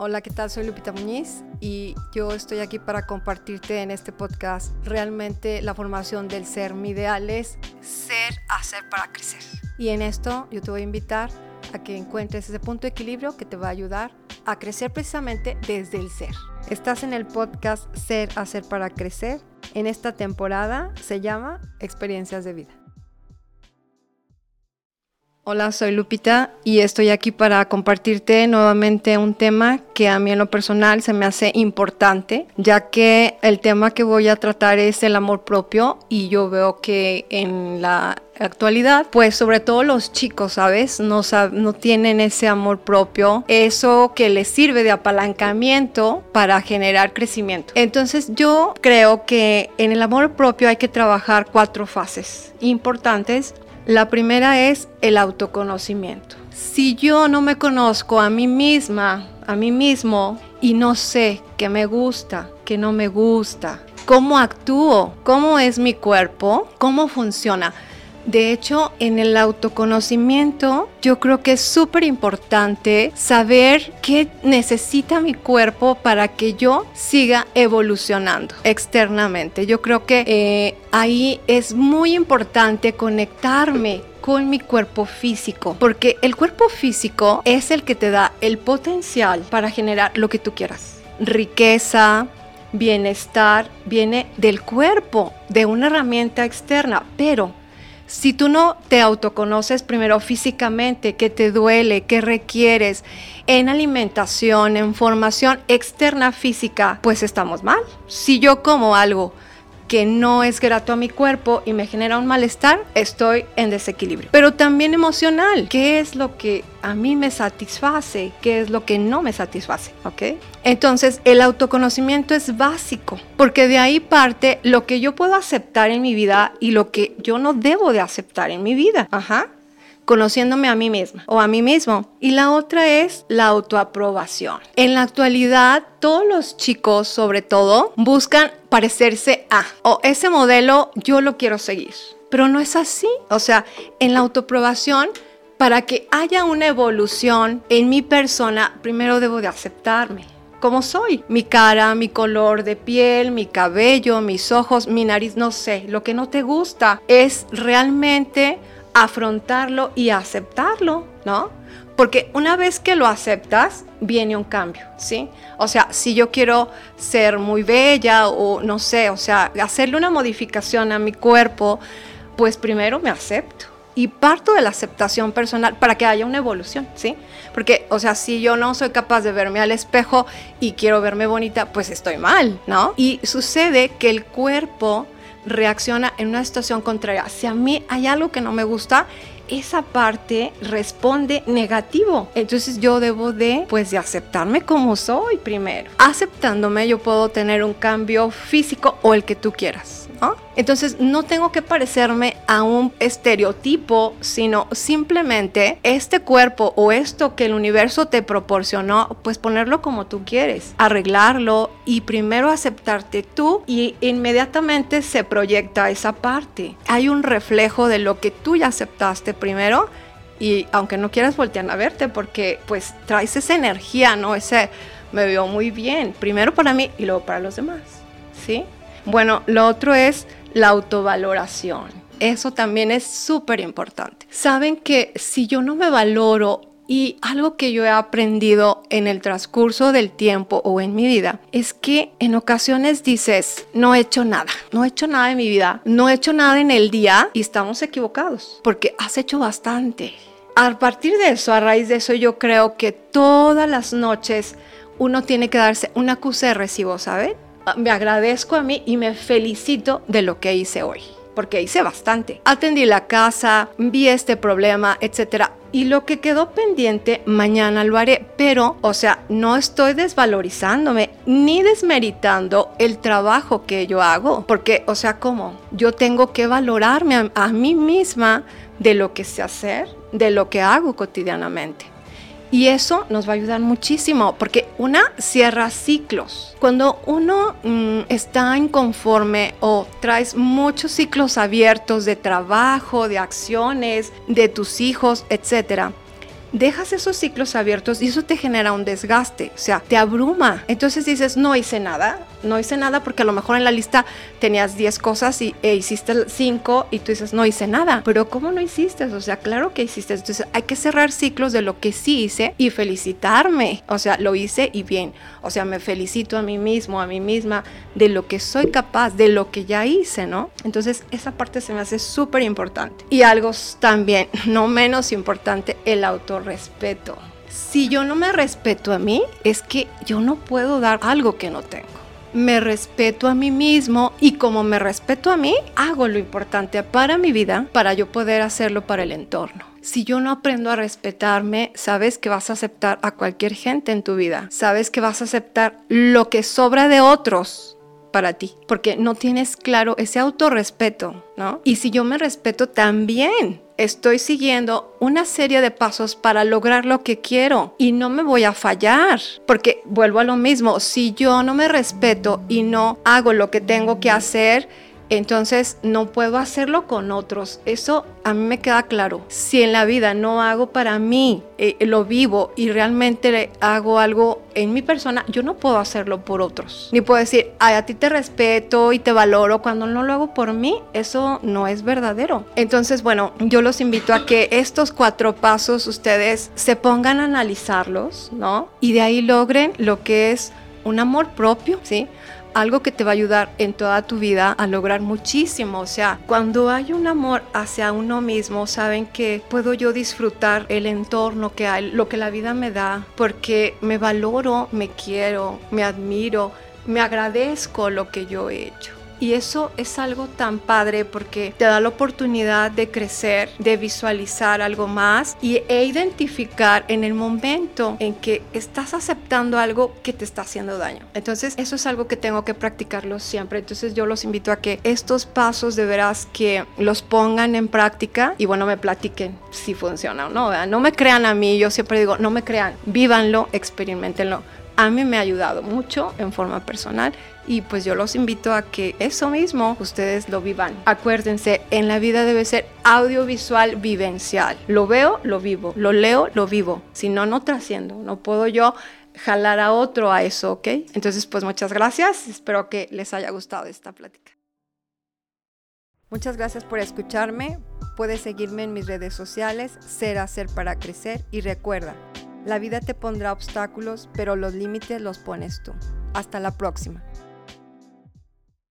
Hola, ¿qué tal? Soy Lupita Muñiz y yo estoy aquí para compartirte en este podcast realmente la formación del ser. Mi ideal es ser, hacer para crecer. Y en esto yo te voy a invitar a que encuentres ese punto de equilibrio que te va a ayudar a crecer precisamente desde el ser. Estás en el podcast Ser, hacer para crecer. En esta temporada se llama Experiencias de vida. Hola, soy Lupita y estoy aquí para compartirte nuevamente un tema que a mí en lo personal se me hace importante, ya que el tema que voy a tratar es el amor propio y yo veo que en la actualidad, pues sobre todo los chicos, ¿sabes? No, no tienen ese amor propio, eso que les sirve de apalancamiento para generar crecimiento. Entonces yo creo que en el amor propio hay que trabajar cuatro fases importantes la primera es el autoconocimiento. Si yo no me conozco a mí misma, a mí mismo, y no sé qué me gusta, qué no me gusta, cómo actúo, cómo es mi cuerpo, cómo funciona, de hecho, en el autoconocimiento yo creo que es súper importante saber qué necesita mi cuerpo para que yo siga evolucionando externamente. Yo creo que eh, ahí es muy importante conectarme con mi cuerpo físico, porque el cuerpo físico es el que te da el potencial para generar lo que tú quieras. Riqueza, bienestar, viene del cuerpo, de una herramienta externa, pero si tú no te autoconoces primero físicamente, qué te duele, qué requieres en alimentación, en formación externa física, pues estamos mal. Si yo como algo que no es grato a mi cuerpo y me genera un malestar, estoy en desequilibrio. Pero también emocional, ¿qué es lo que a mí me satisface? ¿Qué es lo que no me satisface? ¿Ok? Entonces, el autoconocimiento es básico, porque de ahí parte lo que yo puedo aceptar en mi vida y lo que yo no debo de aceptar en mi vida. Ajá conociéndome a mí misma o a mí mismo. Y la otra es la autoaprobación. En la actualidad, todos los chicos, sobre todo, buscan parecerse a o ese modelo yo lo quiero seguir. Pero no es así. O sea, en la autoaprobación, para que haya una evolución en mi persona, primero debo de aceptarme como soy. Mi cara, mi color de piel, mi cabello, mis ojos, mi nariz, no sé. Lo que no te gusta es realmente afrontarlo y aceptarlo, ¿no? Porque una vez que lo aceptas, viene un cambio, ¿sí? O sea, si yo quiero ser muy bella o no sé, o sea, hacerle una modificación a mi cuerpo, pues primero me acepto. Y parto de la aceptación personal para que haya una evolución, ¿sí? Porque, o sea, si yo no soy capaz de verme al espejo y quiero verme bonita, pues estoy mal, ¿no? Y sucede que el cuerpo reacciona en una situación contraria. Si a mí hay algo que no me gusta, esa parte responde negativo. Entonces yo debo de, pues, de aceptarme como soy primero. Aceptándome yo puedo tener un cambio físico o el que tú quieras. Entonces no tengo que parecerme a un estereotipo, sino simplemente este cuerpo o esto que el universo te proporcionó, pues ponerlo como tú quieres, arreglarlo y primero aceptarte tú y inmediatamente se proyecta esa parte. Hay un reflejo de lo que tú ya aceptaste primero y aunque no quieras voltear a verte porque pues traes esa energía, ¿no? Ese me veo muy bien, primero para mí y luego para los demás, ¿sí? Bueno, lo otro es la autovaloración. Eso también es súper importante. Saben que si yo no me valoro y algo que yo he aprendido en el transcurso del tiempo o en mi vida es que en ocasiones dices, no he hecho nada, no he hecho nada en mi vida, no he hecho nada en el día y estamos equivocados porque has hecho bastante. A partir de eso, a raíz de eso, yo creo que todas las noches uno tiene que darse una acuse de recibo, ¿saben? Me agradezco a mí y me felicito de lo que hice hoy porque hice bastante. Atendí la casa, vi este problema, etcétera. Y lo que quedó pendiente, mañana lo haré. Pero, o sea, no estoy desvalorizándome ni desmeritando el trabajo que yo hago. Porque, o sea, ¿cómo? Yo tengo que valorarme a, a mí misma de lo que sé hacer, de lo que hago cotidianamente. Y eso nos va a ayudar muchísimo porque una cierra ciclos. Cuando uno mm, está inconforme o traes muchos ciclos abiertos de trabajo, de acciones, de tus hijos, etc., dejas esos ciclos abiertos y eso te genera un desgaste, o sea, te abruma. Entonces dices, no hice nada, no hice nada porque a lo mejor en la lista tenías 10 cosas y e hiciste 5 y tú dices, no hice nada. Pero ¿cómo no hiciste? O sea, claro que hiciste. Entonces hay que cerrar ciclos de lo que sí hice y felicitarme. O sea, lo hice y bien. O sea, me felicito a mí mismo, a mí misma, de lo que soy capaz, de lo que ya hice, ¿no? Entonces esa parte se me hace súper importante. Y algo también, no menos importante, el autorrespeto. Si yo no me respeto a mí, es que yo no puedo dar algo que no tengo me respeto a mí mismo y como me respeto a mí, hago lo importante para mi vida para yo poder hacerlo para el entorno. Si yo no aprendo a respetarme, sabes que vas a aceptar a cualquier gente en tu vida. Sabes que vas a aceptar lo que sobra de otros para ti, porque no tienes claro ese autorrespeto, ¿no? Y si yo me respeto también, estoy siguiendo una serie de pasos para lograr lo que quiero y no me voy a fallar, porque vuelvo a lo mismo, si yo no me respeto y no hago lo que tengo que hacer, entonces no puedo hacerlo con otros. Eso a mí me queda claro. Si en la vida no hago para mí, eh, lo vivo y realmente hago algo en mi persona, yo no puedo hacerlo por otros. Ni puedo decir, Ay, a ti te respeto y te valoro cuando no lo hago por mí. Eso no es verdadero. Entonces, bueno, yo los invito a que estos cuatro pasos ustedes se pongan a analizarlos, ¿no? Y de ahí logren lo que es un amor propio, ¿sí? Algo que te va a ayudar en toda tu vida a lograr muchísimo. O sea, cuando hay un amor hacia uno mismo, saben que puedo yo disfrutar el entorno que hay, lo que la vida me da, porque me valoro, me quiero, me admiro, me agradezco lo que yo he hecho. Y eso es algo tan padre porque te da la oportunidad de crecer, de visualizar algo más y, e identificar en el momento en que estás aceptando algo que te está haciendo daño. Entonces, eso es algo que tengo que practicarlo siempre. Entonces, yo los invito a que estos pasos de veras que los pongan en práctica y bueno, me platiquen si funciona o no. No me crean a mí, yo siempre digo, no me crean, vívanlo, experimentenlo a mí me ha ayudado mucho en forma personal y pues yo los invito a que eso mismo ustedes lo vivan. Acuérdense, en la vida debe ser audiovisual vivencial. Lo veo, lo vivo. Lo leo, lo vivo. Si no, no trasciendo. No puedo yo jalar a otro a eso, ¿ok? Entonces, pues muchas gracias. Espero que les haya gustado esta plática. Muchas gracias por escucharme. Puedes seguirme en mis redes sociales, Ser Hacer para Crecer y recuerda, la vida te pondrá obstáculos, pero los límites los pones tú. Hasta la próxima.